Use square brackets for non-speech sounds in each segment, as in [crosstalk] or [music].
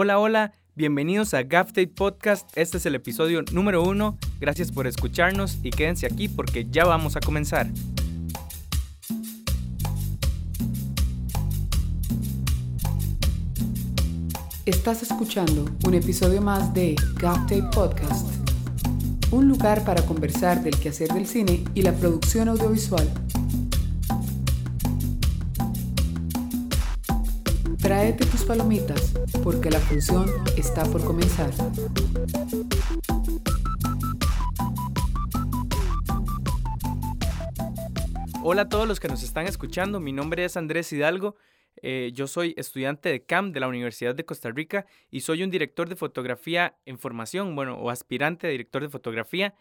Hola, hola, bienvenidos a GAFTAPE Podcast. Este es el episodio número uno. Gracias por escucharnos y quédense aquí porque ya vamos a comenzar. Estás escuchando un episodio más de GAFTAPE Podcast, un lugar para conversar del quehacer del cine y la producción audiovisual. Tráete tus palomitas porque la función está por comenzar. Hola a todos los que nos están escuchando, mi nombre es Andrés Hidalgo, eh, yo soy estudiante de CAM de la Universidad de Costa Rica y soy un director de fotografía en formación, bueno, o aspirante a director de fotografía.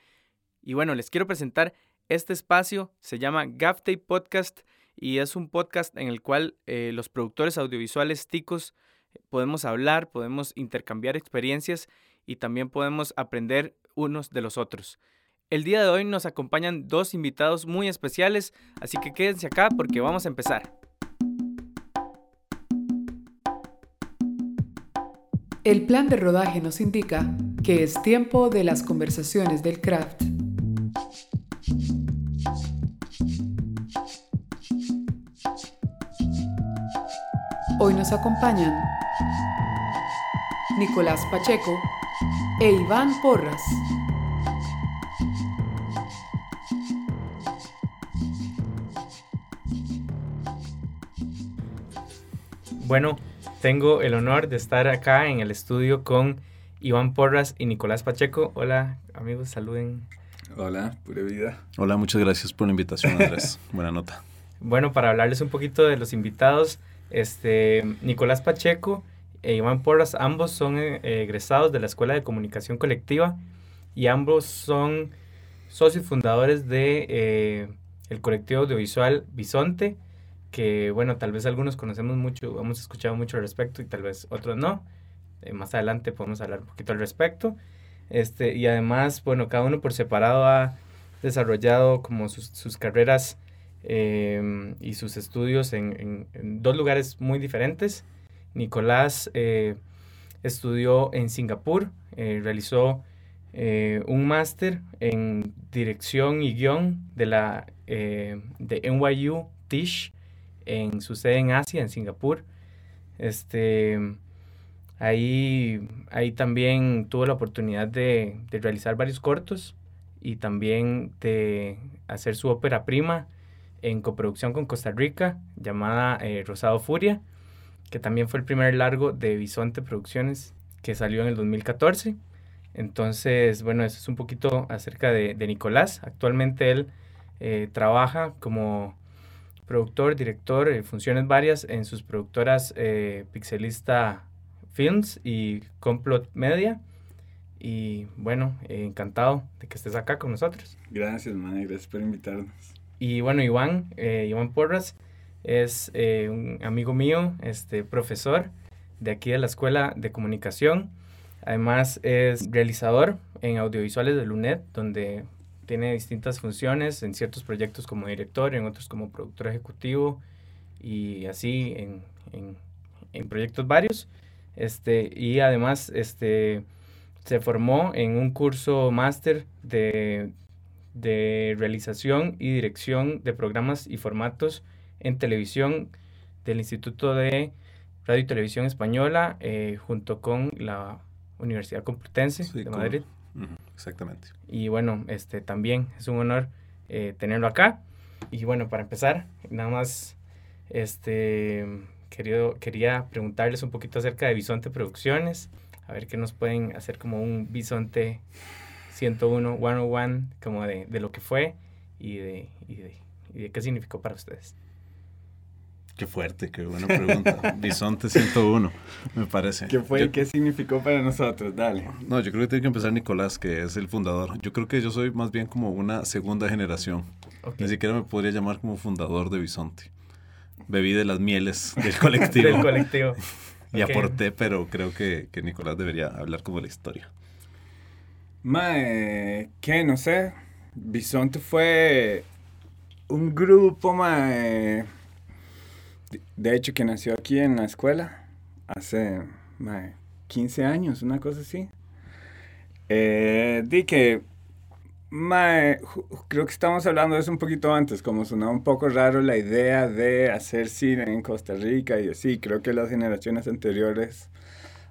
Y bueno, les quiero presentar este espacio, se llama GAFTAPE Podcast y es un podcast en el cual eh, los productores audiovisuales ticos podemos hablar, podemos intercambiar experiencias y también podemos aprender unos de los otros. El día de hoy nos acompañan dos invitados muy especiales, así que quédense acá porque vamos a empezar. El plan de rodaje nos indica que es tiempo de las conversaciones del craft. Hoy nos acompañan Nicolás Pacheco e Iván Porras. Bueno, tengo el honor de estar acá en el estudio con Iván Porras y Nicolás Pacheco. Hola amigos, saluden. Hola, pura vida. Hola, muchas gracias por la invitación, Andrés. [laughs] Buena nota. Bueno, para hablarles un poquito de los invitados, este, Nicolás Pacheco e Iván Porras, ambos son eh, egresados de la Escuela de Comunicación Colectiva y ambos son socios fundadores de eh, el colectivo audiovisual Bisonte, que bueno, tal vez algunos conocemos mucho, hemos escuchado mucho al respecto y tal vez otros no. Eh, más adelante podemos hablar un poquito al respecto. Este, y además, bueno, cada uno por separado ha desarrollado como sus, sus carreras Em, y sus estudios en, dos lugares muy diferentes. Nicolás eh, estudió en Singapur, eh, realizó eh, un máster en dirección y guion de la de NYU Tisch en su sede en Asia, en Singapur. Este, ahí, ahí también tuvo la oportunidad de, de realizar varios cortos y también de hacer su ópera prima en coproducción con Costa Rica llamada eh, Rosado Furia, que también fue el primer largo de Bisonte Producciones que salió en el 2014. Entonces, bueno, eso es un poquito acerca de, Nicolás. Actualmente él eh, trabaja como productor, director, eh, funciones varias en sus productoras Pixelista Films y Complot Media. Y bueno, encantado de que estés acá con nosotros. Gracias, man, gracias por invitarnos. Y bueno, Iván, eh, Iván Porras es eh, un amigo mío, este, profesor de aquí de la Escuela de Comunicación. Además es realizador en audiovisuales de LUNED, donde tiene distintas funciones en ciertos proyectos como director, en otros como productor ejecutivo y así en, en, en proyectos varios. Este, y además este, se formó en un curso máster de de realización y dirección de programas y formatos en televisión del Instituto de Radio y Televisión Española eh, junto con la Universidad Complutense de Madrid. exactamente. Y bueno, este también es un honor eh, tenerlo acá. Y bueno, para empezar, nada más este querido, quería preguntarles un poquito acerca de Bisonte Producciones, a ver qué nos pueden hacer como un Bisonte 101, 101, como de, de lo que fue y de, y de, y de qué significó para ustedes. Qué fuerte, qué buena pregunta. [laughs] Bisonte 101, me parece. ¿Qué fue y qué significó para nosotros? Dale. No, yo creo que tiene que empezar Nicolás, que es el fundador. Yo creo que yo soy más bien como una segunda generación. Ni siquiera me podría llamar como fundador de Bisonte. Bebí de las mieles del colectivo. [laughs] del colectivo. y aporté, pero creo que, que Nicolás debería hablar como la historia. Mae, ¿qué? No sé. Bisonte fue un grupo, mae. De hecho, que nació aquí en la escuela hace, mae, 15 años, una cosa así. Eh, di que Mae, creo que estamos hablando de eso un poquito antes, como sonaba un poco raro la idea de hacer cine en Costa Rica y así. Creo que las generaciones anteriores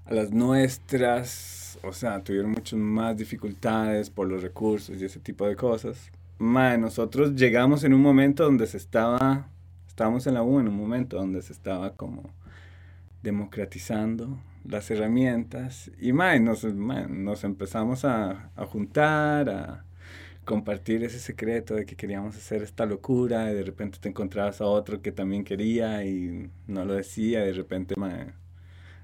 a las nuestras, o sea, tuvieron muchas más dificultades por los recursos y ese tipo de cosas. Mae, nosotros llegamos en un momento donde se estaba, estábamos en la U en un momento donde se estaba como democratizando las herramientas y mae, nos, nos empezamos a, a juntar, a compartir ese secreto de que queríamos hacer esta locura y de repente te encontrabas a otro que también quería y no lo decía y de repente, ma,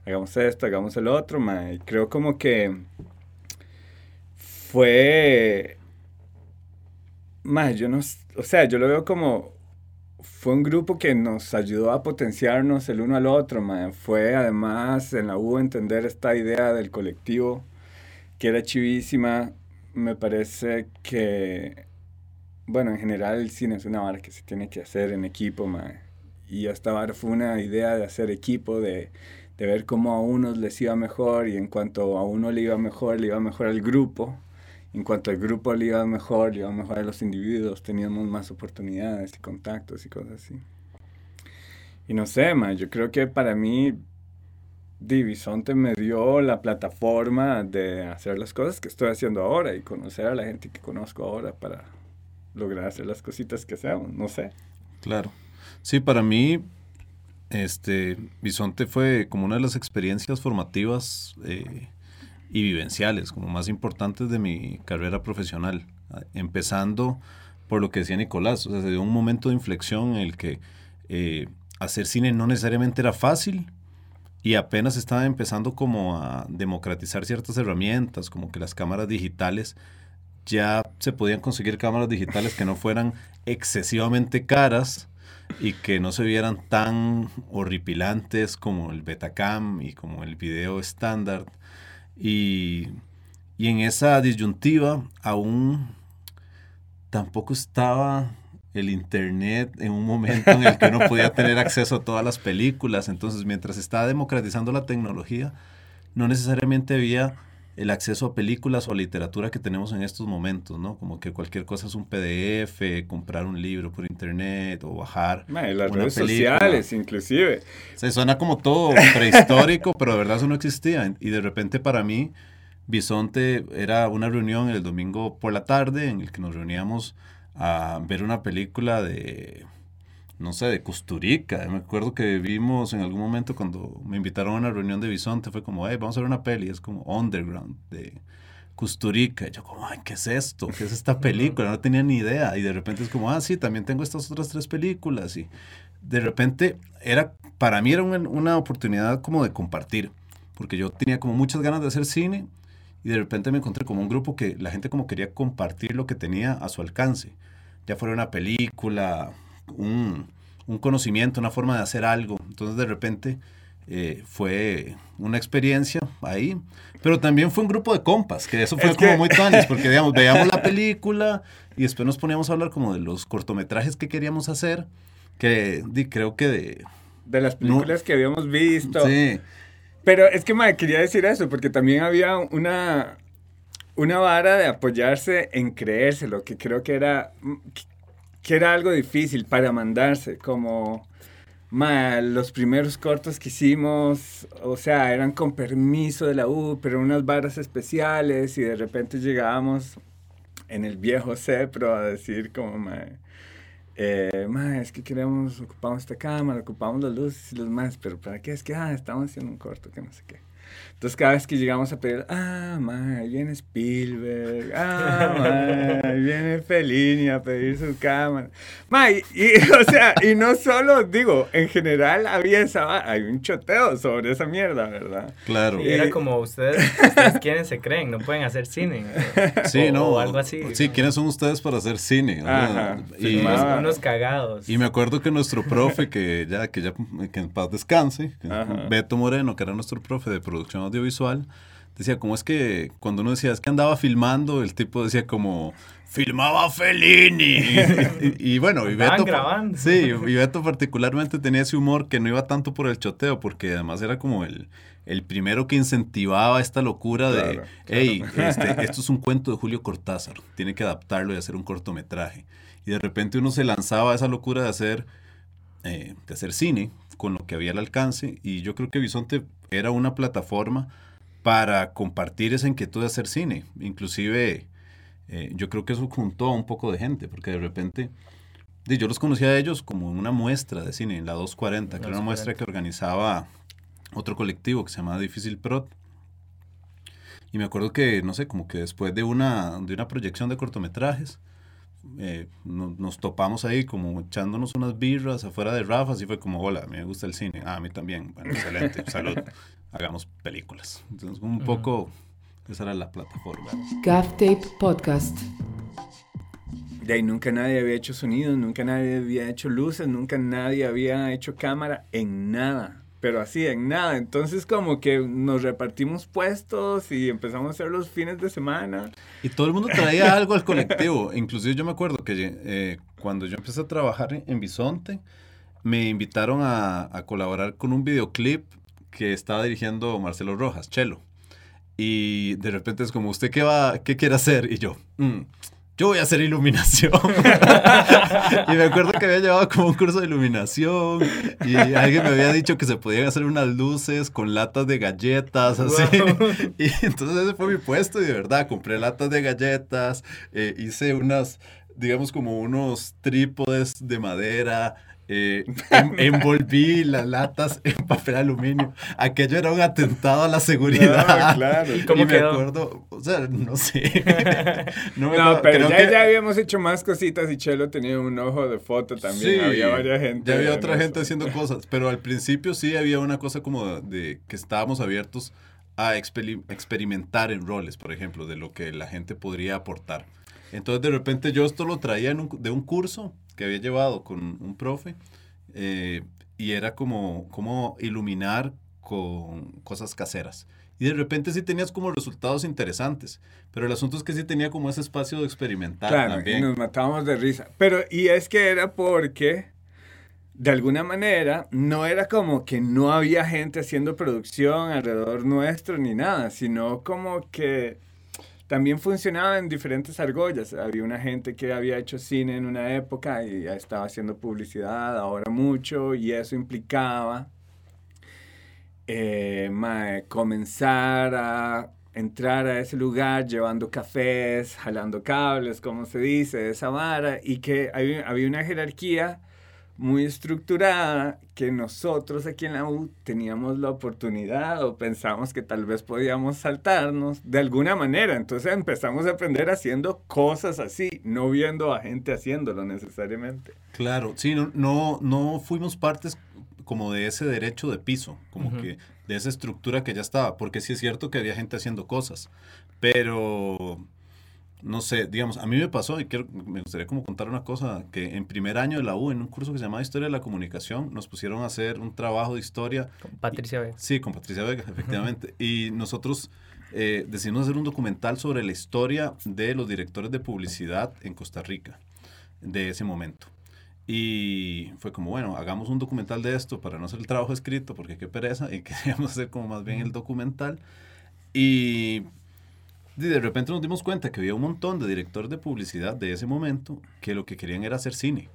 hagamos esto, hagamos el otro, ma, y creo como que fue, yo no, o sea, yo lo veo como, fue un grupo que nos ayudó a potenciarnos el uno al otro, ma, fue además en la U entender esta idea del colectivo que era chivísima, me parece que, bueno, en general el cine es una vara que se tiene que hacer en equipo, Y esta vara fue una idea de hacer equipo, de, de ver cómo a unos les iba mejor y en cuanto a uno le iba mejor, le iba mejor al grupo. En cuanto al grupo le iba mejor, le iba mejor a los individuos, teníamos más oportunidades y contactos y cosas así. Y no sé, ma, yo creo que para mí Divisonte me dio la plataforma de hacer las cosas que estoy haciendo ahora y conocer a la gente que conozco ahora para lograr hacer las cositas que hacemos, no sé. Claro. Sí, para mí, este, Bisonte fue como una de las experiencias formativas eh, y vivenciales, como más importantes de mi carrera profesional. Empezando por lo que decía Nicolás, o sea, se dio un momento de inflexión en el que eh, hacer cine no necesariamente era fácil, y apenas estaba empezando como a democratizar ciertas herramientas, como que las cámaras digitales, ya se podían conseguir cámaras digitales que no fueran excesivamente caras y que no se vieran tan horripilantes como el Betacam y como el video estándar. Y, y en esa disyuntiva aún tampoco estaba el internet en un momento en el que uno podía tener acceso a todas las películas. Entonces, mientras estaba democratizando la tecnología, no necesariamente había el acceso a películas o a literatura que tenemos en estos momentos, ¿no? Como que cualquier cosa es un PDF, comprar un libro por internet o bajar. las redes sociales, inclusive. Se suena como todo prehistórico, [laughs] pero de verdad eso no existía. Y de repente para mí, Bisonte era una reunión el domingo por la tarde en el que nos reuníamos a ver una película de, no sé, de Custurica. Me acuerdo que vimos en algún momento cuando me invitaron a una reunión de Bisonte, fue como, hey, vamos a ver una peli, es como Underground de Custurica. Y yo como, ay, ¿qué es esto? ¿Qué es esta [laughs] película? No tenía ni idea. Y de repente es como, ah, sí, también tengo estas otras tres películas. Y de repente era, para mí era una, una oportunidad como de compartir, porque yo tenía como muchas ganas de hacer cine y de repente me encontré como un grupo que la gente como quería compartir lo que tenía a su alcance, ya fuera una película, un, un conocimiento, una forma de hacer algo. Entonces de repente eh, fue una experiencia ahí, pero también fue un grupo de compas, que eso fue como muy [laughs] tanis, porque digamos, veíamos la película y después nos poníamos a hablar como de los cortometrajes que queríamos hacer, que creo que de... De las películas que habíamos visto. Sí. Pero es que, madre, quería decir eso, porque también había una, una vara de apoyarse en creérselo, que creo que era, que era algo difícil para mandarse, como ma, los primeros cortos que hicimos, o sea, eran con permiso de la U, pero unas varas especiales y de repente llegábamos en el viejo CEPRO a decir como, ma, eh, es que queremos, ocupamos esta cámara, ocupamos las luces y los más, pero ¿para qué? Es que, ah, estamos haciendo un corto, que no sé qué. Entonces cada vez que llegamos a pedir, ah, ma, viene Spielberg, ah, ma, [laughs] viene Fellini a pedir su cámara. Ma, y, [laughs] o sea, y no solo, digo, en general había esa, hay un choteo sobre esa mierda, ¿verdad? Claro. Y era como, ustedes, ustedes quieren, se creen, no pueden hacer cine. Sí, no. O algo así. Sí, ¿quiénes son ustedes para hacer cine? Ajá. Y, unos, cagados. Y me acuerdo que nuestro profe, que ya, que ya, que en paz descanse, Beto Moreno, que era nuestro profe de producción audiovisual, decía, como es que cuando uno decía, es que andaba filmando, el tipo decía como, filmaba Fellini. [laughs] y, bueno, y Beto, grabando. Sí, y Beto particularmente tenía ese humor que no iba tanto por el choteo, porque además era como el, el primero que incentivaba esta locura de, hey, este, esto es un cuento de Julio Cortázar, tiene que adaptarlo y hacer un cortometraje. Y de repente uno se lanzaba a esa locura de hacer, eh, de hacer cine con lo que había al alcance, y yo creo que Bisonte era una plataforma para compartir esa inquietud de hacer cine. Inclusive eh, yo creo que eso juntó a un poco de gente, porque de repente yo los conocía a ellos como una muestra de cine en la 240, que era una muestra que organizaba otro colectivo que se llamaba Difícil Prot. Y me acuerdo que, no sé, como que después de una, de una proyección de cortometrajes, eh, nos topamos ahí como echándonos unas birras afuera de Rafa, y fue como, hola, a mí me gusta el cine, ah, a mí también, bueno, excelente, [laughs] salud, hagamos películas. Entonces, un poco, esa era la plataforma. Gaff Tape Podcast. De ahí nunca nadie había hecho sonido, nunca nadie había hecho luces, nunca nadie había hecho cámara en nada pero así en nada. Entonces como que nos repartimos puestos y empezamos a hacer los fines de semana. Y todo el mundo traía [laughs] algo al colectivo. Inclusive yo me acuerdo que eh, cuando yo empecé a trabajar en Bisonte, me invitaron a, a, colaborar con un videoclip que estaba dirigiendo Marcelo Rojas, Chelo. Y de repente es como, ¿usted qué va, qué quiere hacer? Y yo, mm, yo voy a hacer iluminación. [laughs] y me acuerdo que había llevado como un curso de iluminación y alguien me había dicho que se podían hacer unas luces con latas de galletas, así. [laughs] Y entonces ese fue mi puesto y de verdad compré latas de galletas, eh, hice unas, digamos como unos trípodes de madera, eh, [laughs] envolví las latas en papel aluminio. Aquello era un atentado a la seguridad. claro. ¿Y cómo me acuerdo, o sea, no sé. [laughs] no, pero ya, ya, habíamos hecho más cositas y Chelo tenía un ojo de foto también. había varias gente. Ya había otra gente haciendo cosas, pero al principio sí había una cosa como de que estábamos abiertos a experimentar en roles, por ejemplo, de lo que la gente podría aportar. Entonces de repente yo esto lo traía de un curso que había llevado con un profe eh, y era como, como iluminar con cosas caseras. Y de repente sí tenías como resultados interesantes, pero el asunto es que sí tenía como ese espacio de experimentar claro, también. Y nos matábamos de risa. Pero, y es que era porque, de alguna manera, no era como que no había gente haciendo producción alrededor nuestro ni nada, sino como que también funcionaba en diferentes argollas. Había una gente que había hecho cine en una época y ya estaba haciendo publicidad, ahora mucho, y eso implicaba eh, comenzar a entrar a ese lugar llevando cafés, jalando cables, como se dice, esa vara, y que había, había una jerarquía muy estructurada que nosotros aquí en la U teníamos la oportunidad o pensamos que tal vez podíamos saltarnos de alguna manera. Entonces empezamos a aprender haciendo cosas así, no viendo a gente haciéndolo necesariamente. Claro, sí, no, no, no fuimos partes como de ese derecho de piso, como que de esa estructura que ya estaba, porque sí es cierto que había gente haciendo cosas, pero no sé, digamos, a mí me pasó y quiero, me gustaría como contar una cosa, que en primer año de la U, en un curso que se llamaba Historia de la Comunicación, nos pusieron a hacer un trabajo de historia. Con Patricia Vega. Sí, con Patricia Vega, efectivamente. y nosotros eh, decidimos hacer un documental sobre la historia de los directores de publicidad en Costa Rica, de ese momento. Y fue como, bueno, hagamos un documental de esto para no hacer el trabajo escrito, porque qué pereza, y [laughs] queríamos hacer como más bien el documental. Y y de repente nos dimos cuenta que había un montón de directores de publicidad de ese momento que lo que querían era hacer cine.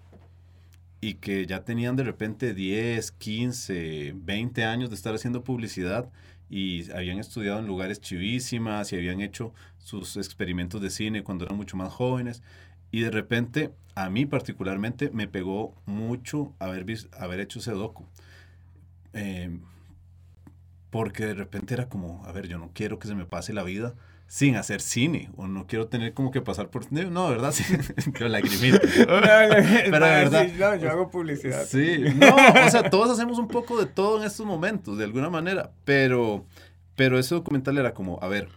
Y que ya tenían de repente 10, 15, 20 años de estar haciendo publicidad y habían estudiado en lugares chivísimas y habían hecho sus experimentos de cine cuando eran mucho más jóvenes. Y de repente, a mí particularmente, me pegó mucho haber, haber hecho ese docu. Eh, porque de repente era como, a ver, yo no quiero que se me pase la vida sin hacer cine o no quiero tener como que pasar por no verdad [laughs] sí la lagrimita [laughs] pero verdad no, yo hago publicidad. Sí no o sea todos hacemos un poco de todo en estos momentos de alguna manera pero pero ese documental era como a ver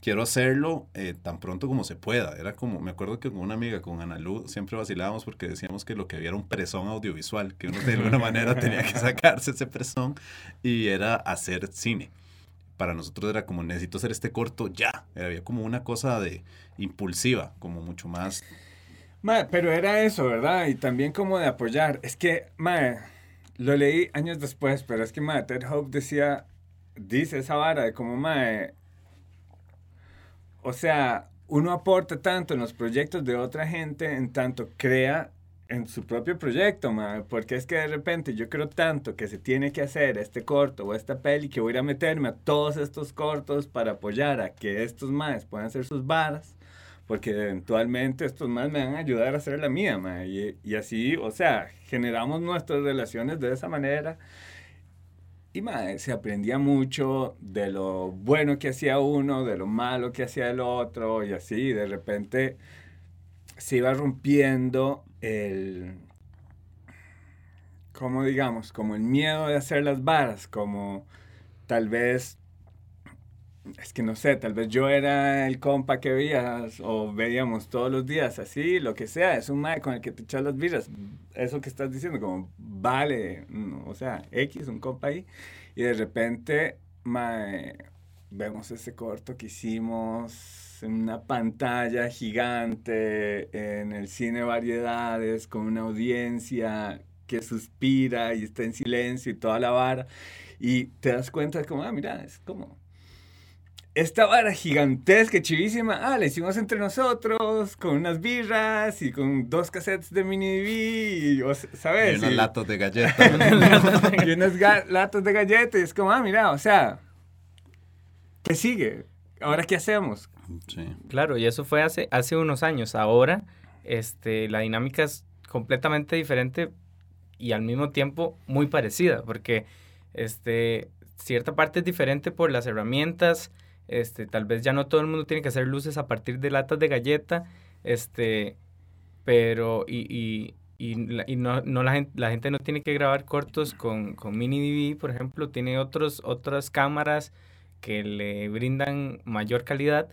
quiero hacerlo eh, tan pronto como se pueda. Era como me acuerdo que con una amiga con Ana Lu siempre vacilábamos porque decíamos que lo que había era un presón audiovisual que uno de alguna manera tenía que sacarse ese presón y era hacer cine para nosotros era como necesito hacer este corto ya. Había como una cosa de impulsiva, como mucho más. Ma, pero era eso, ¿verdad? Y también como de apoyar. Es que, ma, lo leí años después, pero es que, ma, Ted Hope decía, dice esa vara de como, ma, o sea, uno aporta tanto en los proyectos de otra gente en tanto crea en su propio proyecto, ma, porque es que de repente yo creo tanto que se tiene que hacer este corto o esta peli que voy a meterme a todos estos cortos para apoyar a que estos más puedan hacer sus varas, porque eventualmente estos más me van a ayudar a hacer la mía, ma, y, y así, o sea, generamos nuestras relaciones de esa manera. Y ma, se aprendía mucho de lo bueno que hacía uno, de lo malo que hacía el otro, y así, de repente se iba rompiendo el, como digamos, como el miedo de hacer las varas, como tal vez, es que no sé, tal vez yo era el compa que veías o veíamos todos los días, así, lo que sea, es un mae con el que te echas las vidas, eso que estás diciendo, como vale, o sea, X, un compa ahí, y de repente, mae, vemos ese corto que hicimos en una pantalla gigante, en el cine variedades, con una audiencia que suspira y está en silencio y toda la vara. Y te das cuenta como, ah, mira, es como esta vara gigantesca, chivísima, ah, la hicimos entre nosotros, con unas birras y con dos cassettes de mini DV, ¿sabes? Y unos latos de galletas. [laughs] y unos latos de galletas, y es como, ah, mira, o sea, ¿qué sigue? ¿Ahora qué hacemos? Claro, y eso fue hace, hace unos años. Ahora este, la dinámica es completamente diferente y al mismo tiempo muy parecida, porque este, cierta parte es diferente por las herramientas, este, tal vez ya no todo el mundo tiene que hacer luces a partir de latas de galleta, este, pero y, y, y, no, no la, gente, la gente no tiene que grabar cortos con, con mini DV, por ejemplo, tiene otros, otras cámaras que le brindan mayor calidad,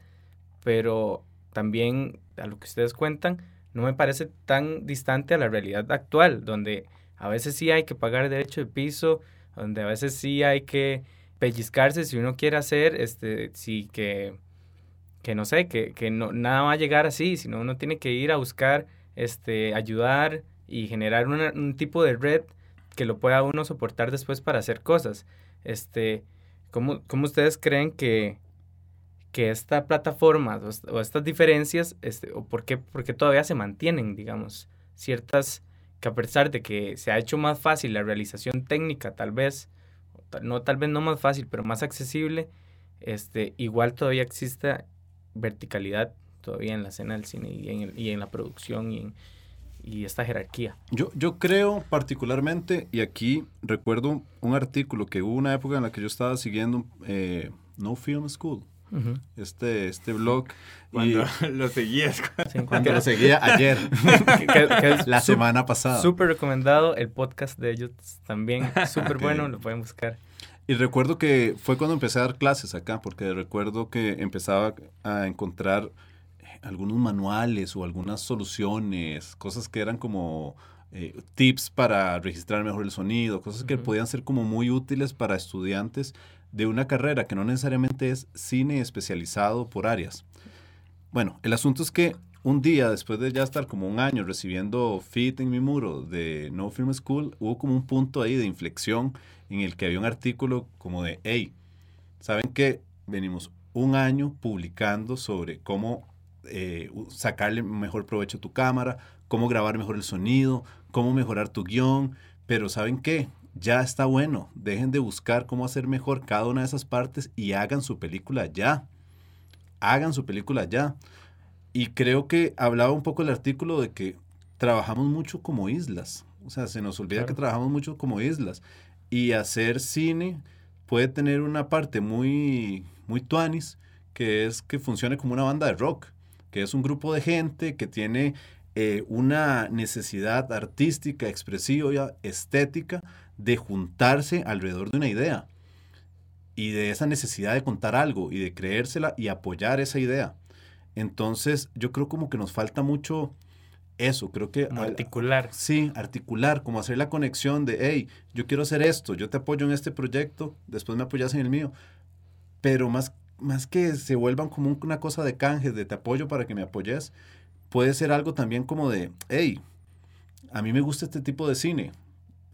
pero también a lo que ustedes cuentan, no me parece tan distante a la realidad actual, donde a veces sí hay que pagar derecho de piso, donde a veces sí hay que pellizcarse si uno quiere hacer, este, sí que, que no sé, que, que no, nada va a llegar así, sino uno tiene que ir a buscar, este, ayudar y generar un tipo de red que lo pueda uno soportar después para hacer cosas. Este, ¿cómo, cómo ustedes creen que, que esta plataforma o, estas diferencias, este, o por qué, porque todavía se mantienen, digamos, ciertas, que a pesar de que se ha hecho más fácil la realización técnica, tal vez, no tal vez no más fácil, pero más accesible, este, igual todavía existe verticalidad todavía en la escena del cine y en, y en la producción y, en, y esta jerarquía. Yo, yo creo particularmente, y aquí recuerdo un artículo que hubo una época en la que yo estaba siguiendo eh, No Film School, este, este blog. Cuando [laughs] lo seguías. [laughs] cuando lo seguía ayer. [laughs] la semana pasada. Súper recomendado. El podcast de ellos también. Súper bueno. Lo pueden buscar. Y recuerdo que fue cuando empecé a dar clases acá, porque recuerdo que empezaba a encontrar algunos manuales o algunas soluciones, cosas que eran como eh, tips para registrar mejor el sonido, cosas que podían ser como muy útiles para estudiantes de una carrera que no necesariamente es cine especializado por áreas. Bueno, el asunto es que un día, después de ya estar como un año recibiendo feed en mi muro de No Film School, hubo como un punto ahí de inflexión en el que había un artículo como de, hey, ¿saben qué? Venimos un año publicando sobre cómo eh, sacarle mejor provecho a tu cámara, cómo grabar mejor el sonido, cómo mejorar tu guion, pero ¿saben qué? Ya está bueno. Dejen de buscar cómo hacer mejor cada una de esas partes y hagan su película ya. Hagan su película ya. Y creo que hablaba un poco el artículo de que trabajamos mucho como islas. O sea, se nos olvida que trabajamos mucho como islas. Y hacer cine puede tener una parte muy, muy tuanis, que es que funcione como una banda de rock, que es un grupo de gente que tiene eh, una necesidad artística, expresiva, estética, de juntarse alrededor de una idea y de esa necesidad de contar algo y de creérsela y apoyar esa idea. Entonces, yo creo como que nos falta mucho eso, creo que... articular. Sí, articular, como hacer la conexión de, hey, yo quiero hacer esto, yo te apoyo en este proyecto, después me apoyas en el mío. pero más, más que se vuelvan como una cosa de canje, de te apoyo para que me apoyes, puede ser algo también como de, hey, a mí me gusta este tipo de cine.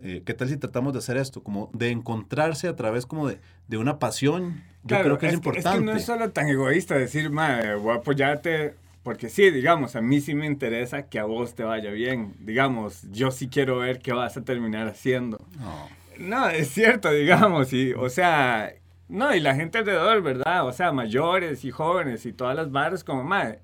Eh, ¿Qué tal si tratamos de hacer esto? Como de encontrarse a través como de, de una pasión. Yo creo que es, importante. Es que no es solo tan egoísta decir, madre, voy a apoyarte porque sí, digamos, a mí sí me interesa que a vos te vaya bien. Digamos, yo sí quiero ver qué vas a terminar haciendo. No, no es cierto, digamos, y, o sea, no, y la gente alrededor, ¿verdad? O sea, mayores y jóvenes y todas las barras como, madre,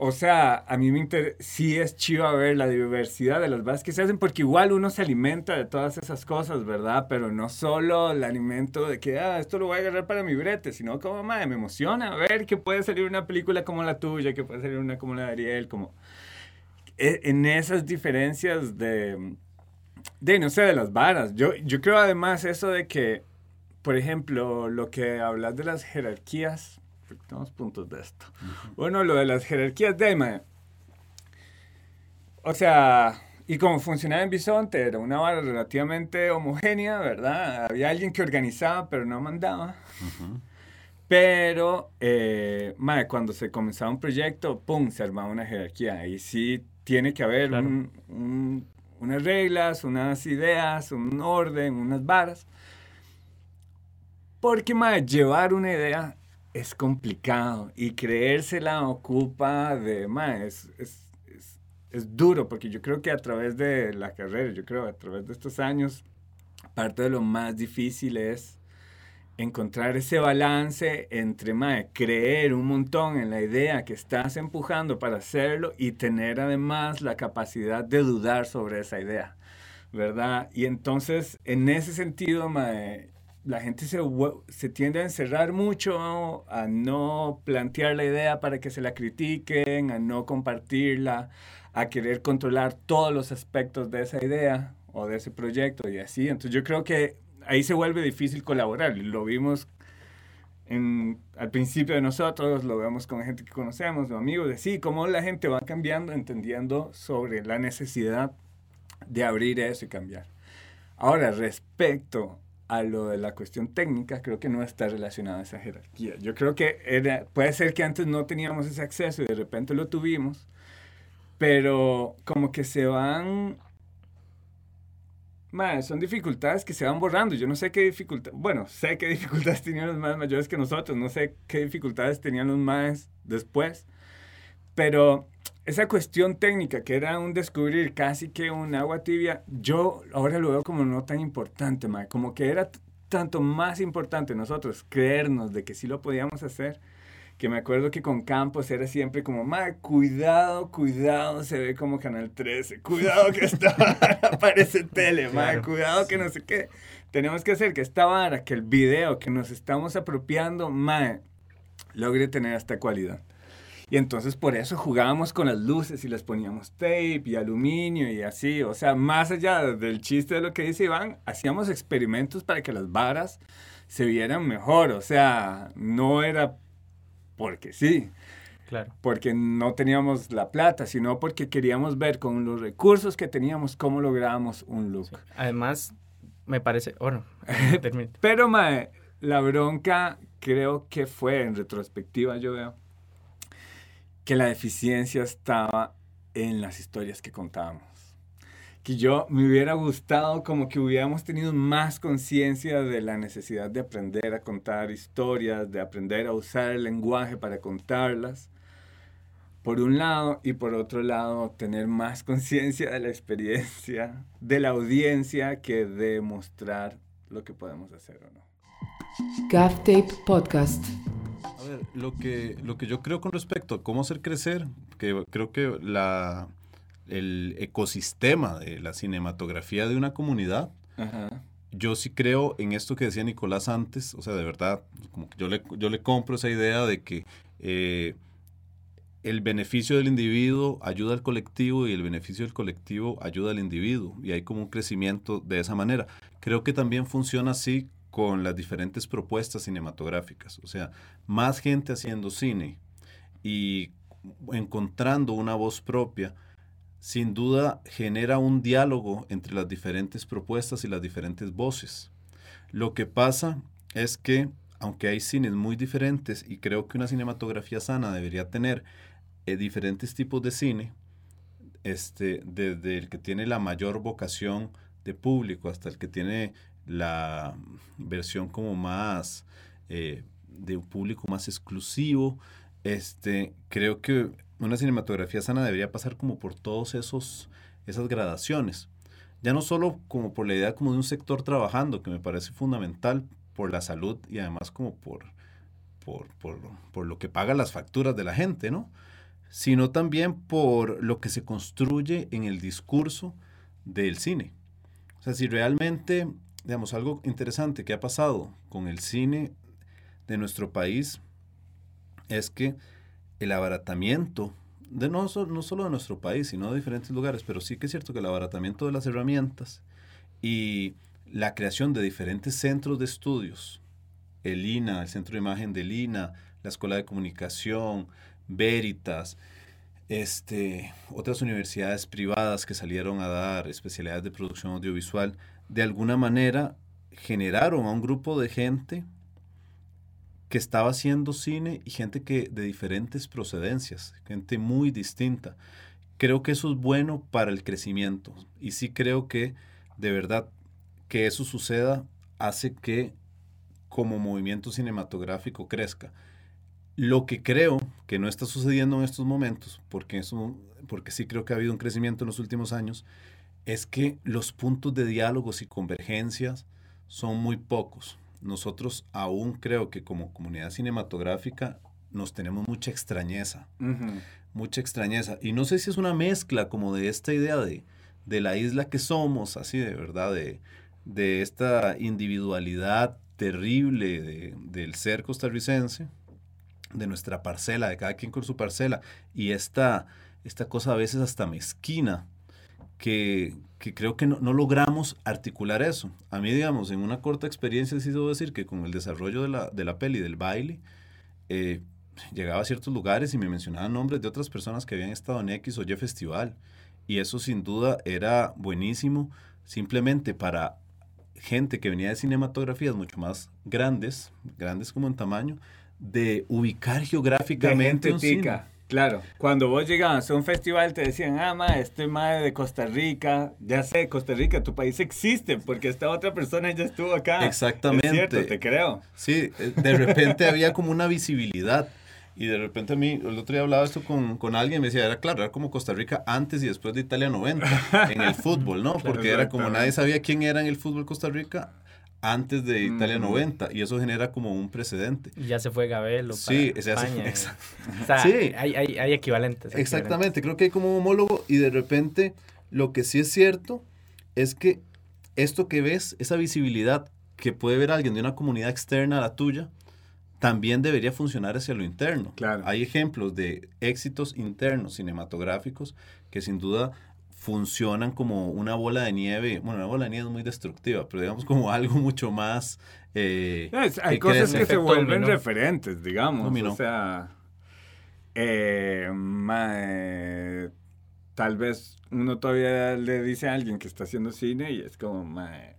o sea, a mí me interesa, sí es chido ver la diversidad de las bases que se hacen, porque igual uno se alimenta de todas esas cosas, ¿verdad? Pero no solo el alimento de que, ah, esto lo voy a agarrar para mi brete, sino como, madre, me emociona ver que puede salir una película como la tuya, que puede salir una como la de Ariel, como... E, en esas diferencias de, de no sé, de las varas. Yo, yo creo además eso de que, por ejemplo, lo que hablas de las jerarquías, tenemos puntos de esto. Bueno, lo de las jerarquías de O sea, y como funcionaba en Bisonte, era una vara relativamente homogénea, ¿verdad? Había alguien que organizaba, pero no mandaba. Pero, eh, cuando se comenzaba un proyecto, ¡pum!, se armaba una jerarquía. Y sí tiene que haber unas reglas, unas ideas, un orden, unas varas. Porque, madre, llevar una idea es complicado y creérsela ocupa de más, es, es, es, duro porque yo creo que a través de la carrera, yo creo a través de estos años, parte de lo más difícil es encontrar ese balance entre mae, creer un montón en la idea que estás empujando para hacerlo y tener además la capacidad de dudar sobre esa idea, ¿verdad? Y entonces, en ese sentido, mae, la gente se, se, tiende a encerrar mucho, a no plantear la idea para que se la critiquen, a no compartirla, a querer controlar todos los aspectos de esa idea o de ese proyecto y así. Entonces yo creo que ahí se vuelve difícil colaborar. Lo vimos en, al principio de nosotros, lo vemos con gente que conocemos, amigos, así, cómo la gente va cambiando, entendiendo sobre la necesidad de abrir eso y cambiar. Ahora, respecto a lo de la cuestión técnica, creo que no está relacionada esa jerarquía. Yo creo que era, puede ser que antes no teníamos ese acceso y de repente lo tuvimos, pero como que se van... son dificultades que se van borrando. Yo no sé qué dificultades, bueno, sé qué [laughs] dificultades tenían los más mayores que nosotros, no sé qué dificultades tenían los más después, pero esa cuestión técnica que era un descubrir casi que un agua tibia, yo ahora lo veo como no tan importante, ma, como que era tanto más importante nosotros creernos de que sí lo podíamos hacer, que me acuerdo que con Campos era siempre como, ma, cuidado, cuidado, se ve como Canal 13, cuidado que esta vara [laughs] aparece tele, ma, cuidado que no sé qué. Tenemos que hacer que esta vara, que el video que nos estamos apropiando, ma, logre tener esta cualidad. Y entonces por eso jugábamos con las luces y les poníamos tape y aluminio y así. O sea, más allá del chiste de lo que dice Iván, hacíamos experimentos para que las varas se vieran mejor. O sea, no era porque sí. Claro. Porque no teníamos la plata, sino porque queríamos ver con los recursos que teníamos cómo lográbamos un look. Además, me parece, bueno, [laughs] pero mae, la bronca creo que fue en retrospectiva, yo veo que la deficiencia estaba en las historias que contábamos. Que yo me hubiera gustado como que hubiéramos tenido más conciencia de la necesidad de aprender a contar historias, de aprender a usar el lenguaje para contarlas, por un lado, y por otro lado, tener más conciencia de la experiencia, de la audiencia, que de mostrar lo que podemos hacer o no. Gaff Tape Podcast lo que, lo que yo creo con respecto a cómo hacer crecer, que creo que la, el ecosistema de la cinematografía de una comunidad, yo sí creo en esto que decía Nicolás antes, o sea, de verdad, como que yo le, yo le compro esa idea de que eh, el beneficio del individuo ayuda al colectivo y el beneficio del colectivo ayuda al individuo, y hay como un crecimiento de esa manera. Creo que también funciona así con las diferentes propuestas cinematográficas. O sea, más gente haciendo cine y encontrando una voz propia, sin duda genera un diálogo entre las diferentes propuestas y las diferentes voces. Lo que pasa es que aunque hay cines muy diferentes y creo que una cinematografía sana debería tener eh, diferentes tipos de cine, este, desde el que tiene la mayor vocación de público hasta el que tiene la versión como más eh, de un público más exclusivo, este, creo que una cinematografía sana debería pasar como por todos esos esas gradaciones. Ya no solo como por la idea como de un sector trabajando, que me parece fundamental por la salud y además como por, por, por, por lo que paga las facturas de la gente, ¿no? Sino también por lo que se construye en el discurso del cine. O sea, si realmente, digamos, algo interesante que ha pasado con el cine de nuestro país es que el abaratamiento de no, no solo de nuestro país, sino de diferentes lugares, pero sí que es cierto que el abaratamiento de las herramientas y la creación de diferentes centros de estudios, el INA, el Centro de Imagen del INA, la Escuela de Comunicación, Veritas, este, otras universidades privadas que salieron a dar especialidades de producción audiovisual, de alguna manera generaron a un grupo de gente que estaba haciendo cine y gente que de diferentes procedencias, gente muy distinta. Creo que eso es bueno para el crecimiento y sí creo que de verdad que eso suceda hace que como movimiento cinematográfico crezca. Lo que creo que no está sucediendo en estos momentos, porque, eso, porque sí creo que ha habido un crecimiento en los últimos años, es que los puntos de diálogos y convergencias son muy pocos. Nosotros aún creo que como comunidad cinematográfica nos tenemos mucha extrañeza, mucha extrañeza. Y no sé si es una mezcla como de esta idea de, de la isla que somos, así de verdad, de, de esta individualidad terrible de, del ser costarricense, de nuestra parcela, de cada quien con su parcela, y esta, esta cosa a veces hasta mezquina que, que creo que no, no, logramos articular eso. A mí, digamos, en una corta experiencia, sí debo decir que con el desarrollo de la, de la peli, del baile, eh, llegaba a ciertos lugares y me mencionaban nombres de otras personas que habían estado en X o Y festival. Y eso sin duda era buenísimo, simplemente para gente que venía de cinematografías mucho más grandes, grandes como en tamaño, de ubicar geográficamente un cine. Claro, cuando vos llegabas a un festival te decían, ah, ma, este madre de Costa Rica, ya sé, Costa Rica, tu país existe porque esta otra persona ya estuvo acá. Exactamente. Es cierto, te creo. Sí, eh, de repente había como una visibilidad. Y de repente a mí, el otro día hablaba esto con, con alguien, me decía, era claro, era como Costa Rica antes y después de Italia 90, en el fútbol, ¿no? [laughs] Porque era como nadie sabía quién era en el fútbol Costa Rica, antes de Italia 90 y eso genera como un precedente. Y ya se fue Gabelo sí, para España. o sea, sí. hay, hay, hay, equivalentes. Exactamente, creo que hay como un homólogo y de repente lo que sí es cierto es que esto que ves, esa visibilidad que puede ver alguien de una comunidad externa a la tuya, también debería funcionar hacia lo interno. Claro. Hay ejemplos de éxitos internos cinematográficos que sin duda funcionan como una bola de nieve. Bueno, una bola de nieve es muy destructiva, pero digamos como [laughs] algo mucho más... Eh, hay cosas que se vuelven referentes, digamos. O sea, eh, tal vez uno todavía le dice a alguien que está haciendo cine y es como, mae,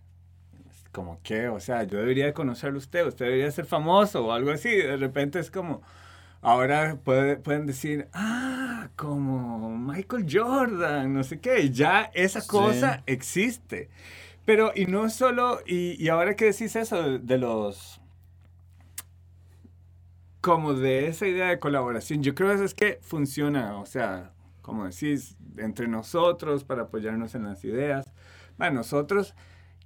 como que, o sea, yo debería conocerlo usted, usted debería ser famoso o algo así. De repente es como ahora pueden decir, ah, como Michael Jordan, no sé qué, ya esa cosa existe. Pero, y no solo, y, y ahora que decís eso de, los, como de esa idea de colaboración, yo creo que eso es que funciona, o sea, como decís, entre nosotros para apoyarnos en las ideas. Bueno, nosotros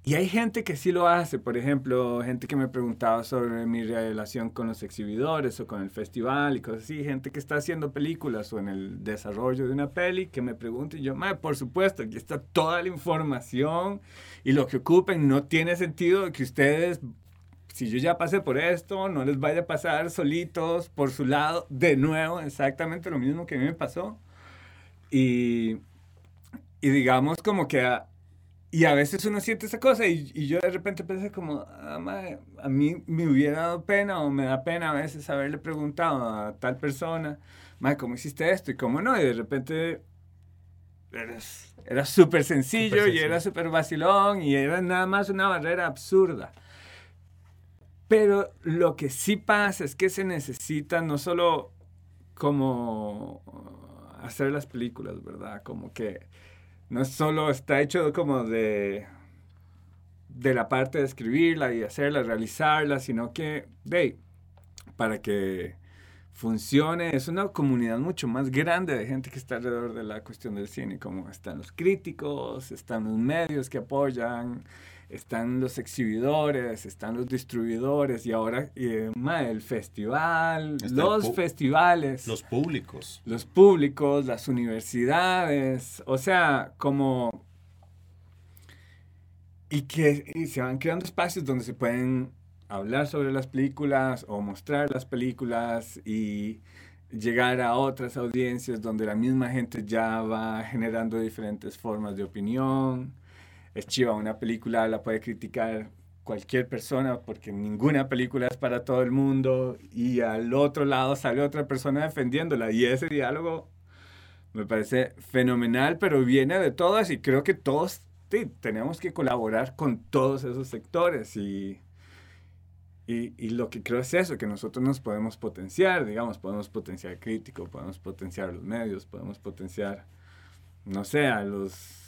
y hay gente que sí lo hace, por ejemplo, gente que me preguntaba sobre mi relación con los exhibidores o con el festival y cosas así, gente que está haciendo películas o en el desarrollo de una peli que me pregunta y yo, por supuesto, aquí está toda la información y lo que ocupen no tiene sentido que ustedes, si yo ya pasé por esto, no les vaya a pasar solitos por su lado de nuevo, exactamente lo mismo que a mí me pasó. Y, y digamos como que... y a veces uno siente esa cosa y, y yo de repente pensé como, ah, a mí me hubiera dado pena o me da pena a veces haberle preguntado a tal persona, madre, ¿cómo hiciste esto? Y cómo no, y de repente era, era súper sencillo, y era súper vacilón y era nada más una barrera absurda. Pero lo que sí pasa es que se necesita no solo como hacer las películas, ¿verdad? Como que no solo está hecho como de, de la parte de escribirla y hacerla, realizarla, sino que, de, para que funcione, es una comunidad mucho más grande de gente que está alrededor de la cuestión del cine, como están los críticos, están los medios que apoyan, están los exhibidores, están los distribuidores y ahora eh, el festival, los festivales. Los públicos. Los públicos, las universidades, o sea, como... Y que se van creando espacios donde se pueden hablar sobre las películas o mostrar las películas y llegar a otras audiencias donde la misma gente ya va generando diferentes formas de opinión. Es chiva, una película la puede criticar cualquier persona porque ninguna película es para todo el mundo y al otro lado sale otra persona defendiéndola. Y ese diálogo me parece fenomenal, pero viene de todas y creo que todos sí, tenemos que colaborar con todos esos sectores. Y y, y, lo que creo es eso, que nosotros nos podemos potenciar, digamos, podemos potenciar crítico, podemos potenciar los medios, podemos potenciar, no sé, a los,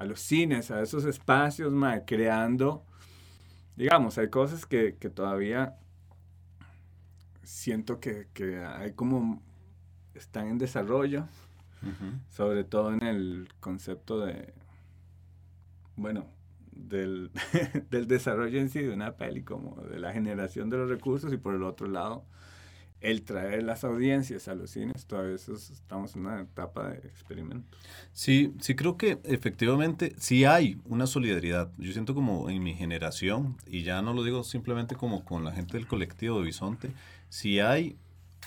a los cines, a esos espacios, creando, digamos, hay cosas que, que todavía siento que, que, hay como, están en desarrollo, sobre todo en el concepto de, bueno, del, [laughs] del, desarrollo en sí de una peli, como de la generación de los recursos y por el otro lado, el traer las audiencias a los cines, todavía estamos en una etapa de experimento. Sí, sí creo que efectivamente sí hay una solidaridad. Yo siento como en mi generación, y ya no lo digo simplemente como con la gente del colectivo de Bisonte, sí hay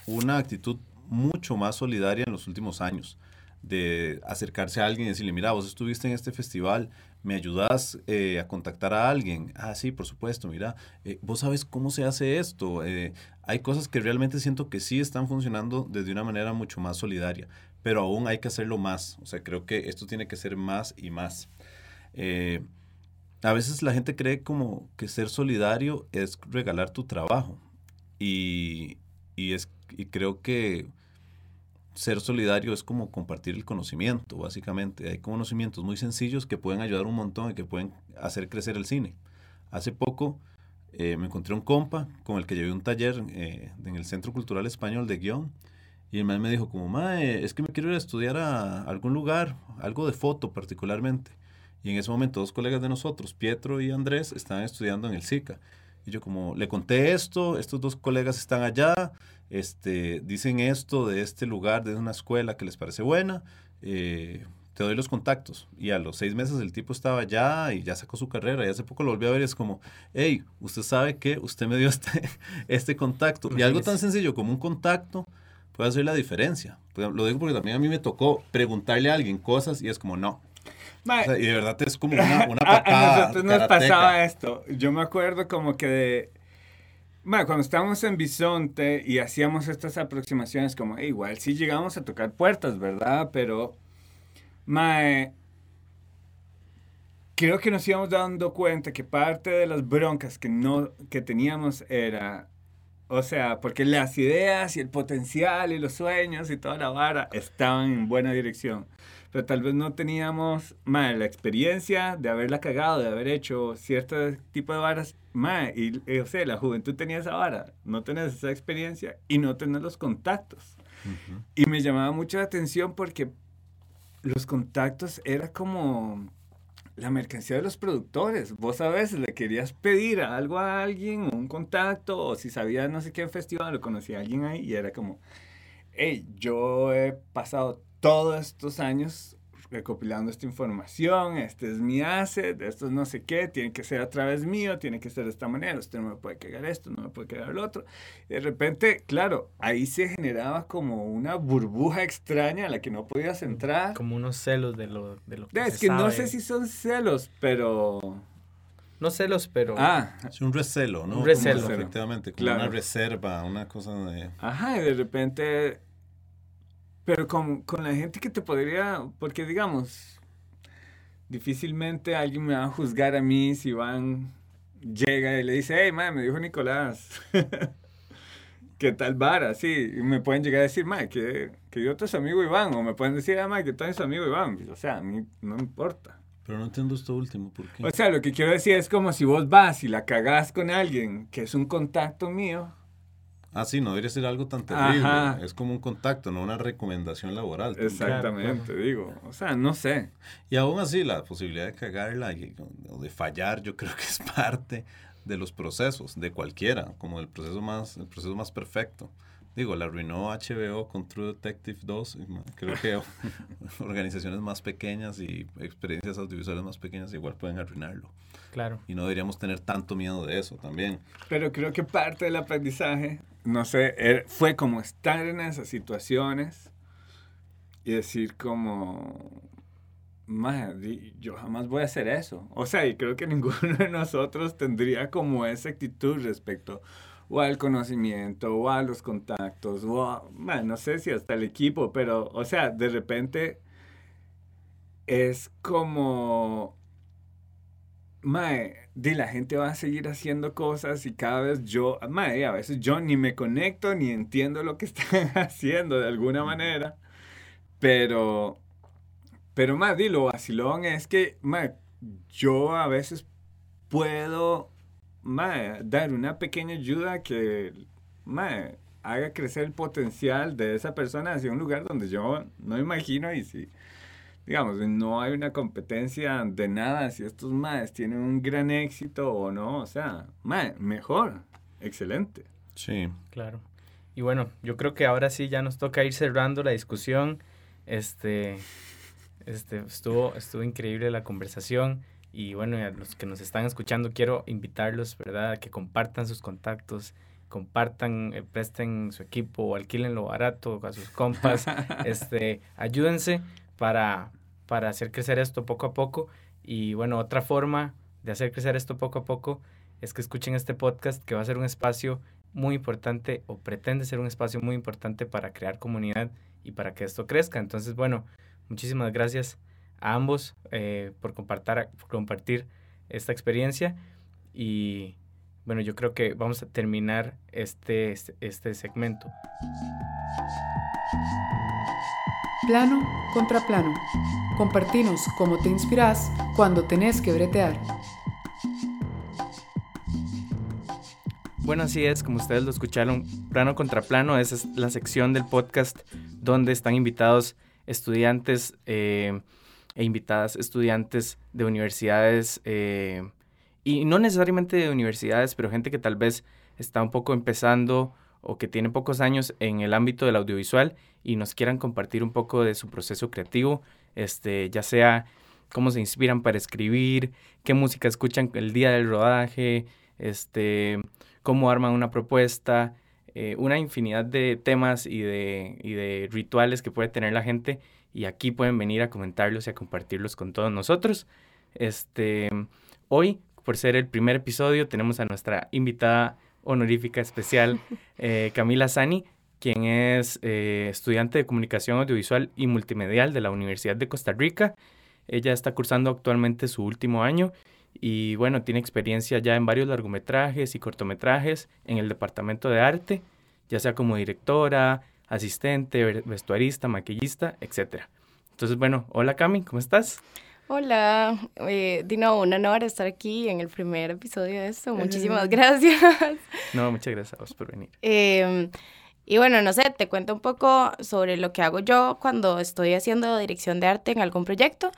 una actitud mucho más solidaria en los últimos años de acercarse a alguien y decirle, mira, vos estuviste en este festival, ¿me ayudas eh, a contactar a alguien? Ah, sí, por supuesto, mira, eh, vos sabes cómo se hace esto. Eh, hay cosas que realmente siento que sí están funcionando desde una manera mucho más solidaria, pero aún hay que hacerlo más. O sea, creo que esto tiene que ser más y más. a veces la gente cree como que ser solidario es regalar tu trabajo y, y, es, y creo que ser solidario es como compartir el conocimiento, básicamente. Hay conocimientos muy sencillos que pueden ayudar un montón y que pueden hacer crecer el cine. Hace poco eh, me encontré un compa con el que llevé un taller eh, en el Centro Cultural Español de Guión y el man me dijo como, mae, es que me quiero ir a estudiar a algún lugar, algo de foto particularmente. Y en ese momento dos colegas de nosotros, Pietro y Andrés, estaban estudiando en el SICA. Y yo como le conté esto, estos dos colegas están allá, este, dicen esto de este lugar, de una escuela que les parece buena, eh, te doy los contactos. Y a los seis meses el tipo estaba allá y ya sacó su carrera y hace poco lo volví a ver y es como, hey, usted sabe que usted me dio este, [laughs] este contacto. Y algo tan sencillo como un contacto puede hacer la diferencia. Lo digo porque también a mí me tocó preguntarle a alguien cosas y es como, no, y de verdad es como una, una [laughs] patada. A, nosotros nos pasaba esto. Yo me acuerdo como que de. cuando estábamos en Bisonte y hacíamos estas aproximaciones, como igual sí llegamos a tocar puertas, ¿verdad? Pero. Mae, creo que nos íbamos dando cuenta que parte de las broncas que, no, que teníamos era. O sea, porque las ideas y el potencial y los sueños y toda la vara estaban en buena dirección pero tal vez no teníamos más la experiencia de haberla cagado, de haber hecho cierto tipo de varas. Más, y, o sea, la juventud tenía esa vara, no tenés esa experiencia y no tenés los contactos. Y me llamaba mucho la atención porque los contactos era como la mercancía de los productores. Vos a veces le querías pedir algo a alguien, un contacto, o si sabías no sé qué festival, lo conocía a alguien ahí, y era como, hey, yo he pasado todos estos años recopilando esta información, este es mi asset, esto es no sé qué, tiene que ser a través mío, tiene que ser de esta manera, usted no me puede cagar esto, no me puede cagar el otro. Y de repente, claro, ahí se generaba como una burbuja extraña a la que no podías entrar. Como unos celos de lo, de lo que Es que no sé si son celos, pero... No celos, pero... Ah. Es un recelo, ¿no? Un recelo. efectivamente, como una reserva, una cosa de... Ajá, y de repente pero con, con la gente que te podría, porque digamos, difícilmente alguien me va a juzgar a mí si van, llega y le dice, hey, madre, me dijo Nicolás. [laughs] ¿Qué tal vara? Sí, y me pueden llegar a decir, madre, que, que yo tu amigo Iván. O me pueden decir, ah, madre, que tú eres amigo Iván. O sea, a mí no me importa. Pero no entiendo esto último, ¿por qué? O sea, lo que quiero decir es como si vos vas y la cagás con alguien que es un contacto mío. Ah, sí, no debería ser algo tan terrible. Es como un contacto, no una recomendación laboral. Exactamente, digo. O sea, no sé. Y aún así, la posibilidad de cagarla o de fallar, yo creo que es parte de los procesos, de cualquiera, como el proceso más, el proceso más perfecto. Digo, la arruinó HBO con True Detective 2. Creo que [laughs] organizaciones más pequeñas y experiencias audiovisuales más pequeñas igual pueden arruinarlo. Claro. Y no deberíamos tener tanto miedo de eso también. Pero creo que parte del aprendizaje, no sé, er, fue como estar en esas situaciones y decir como, yo jamás voy a hacer eso. O sea, y creo que [laughs] ninguno de nosotros tendría como esa actitud respecto o al conocimiento o a los contactos o no sé si hasta el equipo, pero o sea, de repente es como mae, de la gente va a seguir haciendo cosas y cada vez yo, mae, a veces yo ni me conecto ni entiendo lo que [laughs] están haciendo de alguna manera, pero pero más, dilo, vacilón es que mae, yo a veces puedo dar una pequeña ayuda que haga crecer el potencial de esa persona hacia un lugar donde yo no imagino y si, digamos, no hay una competencia de nada, si estos maes tienen un gran éxito o no, o sea, mejor, excelente. Sí. Claro. Y bueno, yo creo que ahora sí ya nos toca ir cerrando la discusión. Este, este, estuvo, estuvo increíble la conversación. Y bueno, a los que nos están escuchando, quiero invitarlos, ¿verdad?, a que compartan sus contactos, compartan, eh, presten su equipo o alquílenlo barato a sus compas. [laughs] este, ayúdense para, para hacer crecer esto poco a poco. Y bueno, otra forma de hacer crecer esto poco a poco es que escuchen este podcast que va a ser un espacio muy importante o pretende ser un espacio muy importante para crear comunidad y para que esto crezca. Entonces, bueno, muchísimas gracias a ambos eh, por, compartir, esta experiencia y bueno, yo creo que vamos a terminar este, este segmento. Plano contra plano. Compartinos cómo te inspiras cuando tenés que bretear. Bueno, así es, como ustedes lo escucharon, plano contra plano, esa es la sección del podcast donde están invitados estudiantes eh, e invitadas estudiantes de universidades, eh, y no necesariamente de universidades, pero gente que tal vez está un poco empezando o que tiene pocos años en el ámbito del audiovisual y nos quieran compartir un poco de su proceso creativo, este, ya sea cómo se inspiran para escribir, qué música escuchan el día del rodaje, este, cómo arman una propuesta, eh, una infinidad de temas y de, y de rituales que puede tener la gente y aquí pueden venir a comentarlos y a compartirlos con todos nosotros. Este, hoy, por ser el primer episodio, tenemos a nuestra invitada honorífica especial, [laughs] eh, Camila Sani, quien es eh, estudiante de comunicación audiovisual y multimedial de la Universidad de Costa Rica. Ella está cursando actualmente su último año y bueno, tiene experiencia ya en varios largometrajes y cortometrajes en el departamento de arte, ya sea como directora, asistente, vestuarista, maquillista, etc. Entonces, bueno, hola Cami, ¿cómo estás? Hola, eh, Dino, un honor estar aquí en el primer episodio de esto. Muchísimas gracias. No, muchas gracias a vos por venir. [laughs] Em, y bueno, no sé, te cuento un poco sobre lo que hago yo cuando estoy haciendo dirección de arte en algún proyecto.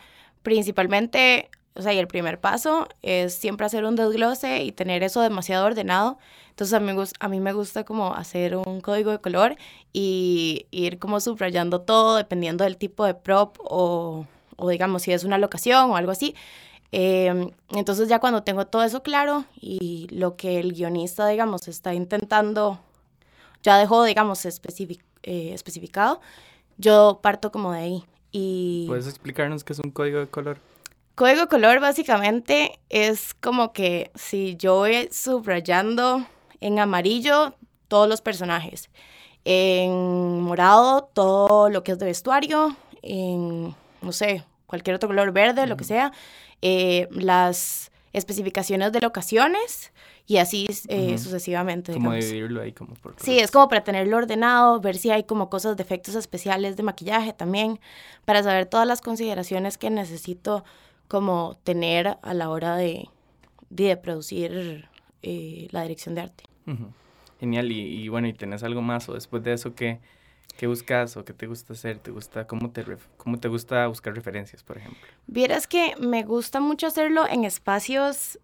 Principalmente o sea, y el primer paso es siempre hacer un desglose y tener eso demasiado ordenado. Entonces a mí, a mí me gusta como hacer un código de color y ir como subrayando todo dependiendo del tipo de prop o, o digamos si es una locación o algo así. Em, entonces ya cuando tengo todo eso claro y lo que el guionista, digamos, está intentando, ya dejó, digamos, eh, especificado, yo parto como de ahí. Y... ¿Puedes explicarnos qué es un código de color? Código color básicamente es como que si yo voy subrayando en amarillo todos los personajes, en morado todo lo que es de vestuario, en, no sé, cualquier otro color verde, lo que sea, eh, las especificaciones de locaciones y así eh, sucesivamente. Como dividirlo ahí como por... Sí, es como para tenerlo ordenado, ver si hay como cosas de efectos especiales de maquillaje también, para saber todas las consideraciones que necesito como tener a la hora de, de producir eh, la dirección de arte. Genial, y, y, bueno, ¿y tenés algo más o después de eso qué, qué buscas o qué te gusta hacer? ¿Te gusta, cómo, te ¿Cómo te gusta buscar referencias, por ejemplo? Vieras que me gusta mucho hacerlo en espacios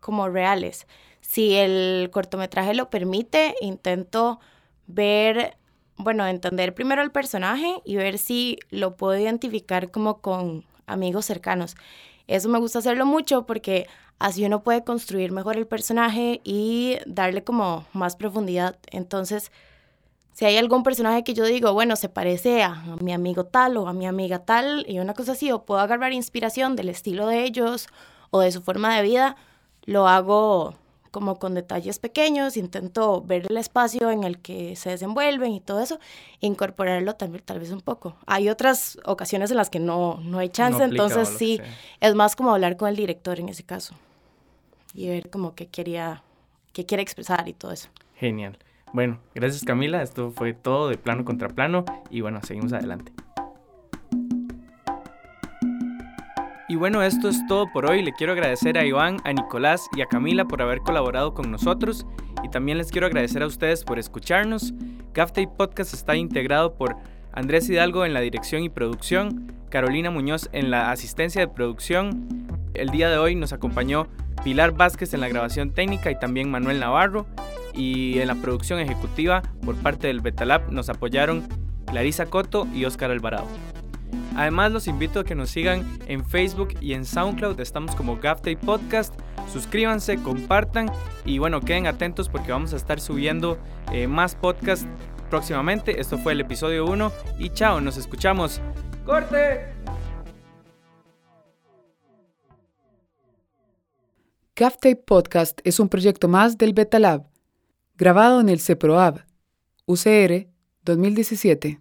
como reales. Si el cortometraje lo permite, intento ver, bueno, entender primero el personaje y ver si lo puedo identificar como con amigos cercanos. Eso me gusta hacerlo mucho porque así uno puede construir mejor el personaje y darle como más profundidad. Entonces, si hay algún personaje que yo digo, bueno, se parece a, mi amigo tal o a mi amiga tal y una cosa así, o puedo agarrar inspiración del estilo de ellos o de su forma de vida, lo hago como con detalles pequeños, intento ver el espacio en el que se desenvuelven y todo eso, e incorporarlo tal, tal vez un poco. Hay otras ocasiones en las que no, no hay chance, entonces sí, es más como hablar con el director en ese caso y ver como qué quería, qué quiere expresar y todo eso. Genial. Bueno, gracias Camila, esto fue todo de plano contra plano y bueno, seguimos adelante. Y bueno, esto es todo por hoy. Le quiero agradecer a Iván, a Nicolás y a Camila por haber colaborado con nosotros. Y también les quiero agradecer a ustedes por escucharnos. Gaftay Podcast está integrado por Andrés Hidalgo en la dirección y producción, Carolina Muñoz en la asistencia de producción. El día de hoy nos acompañó Pilar Vázquez en la grabación técnica y también Manuel Navarro. Y en la producción ejecutiva por parte del Betalab nos apoyaron Clarisa Coto y Óscar Alvarado. Además, los invito a que nos sigan en Facebook y en SoundCloud. Estamos como GAFTAY Podcast. Suscríbanse, compartan y bueno, queden atentos porque vamos a estar subiendo eh, más podcasts próximamente. Esto fue el episodio 1 y chao, nos escuchamos. ¡Corte! GAFTAY Podcast es un proyecto más del Beta Lab, grabado en el CEPROAB, UCR 2017.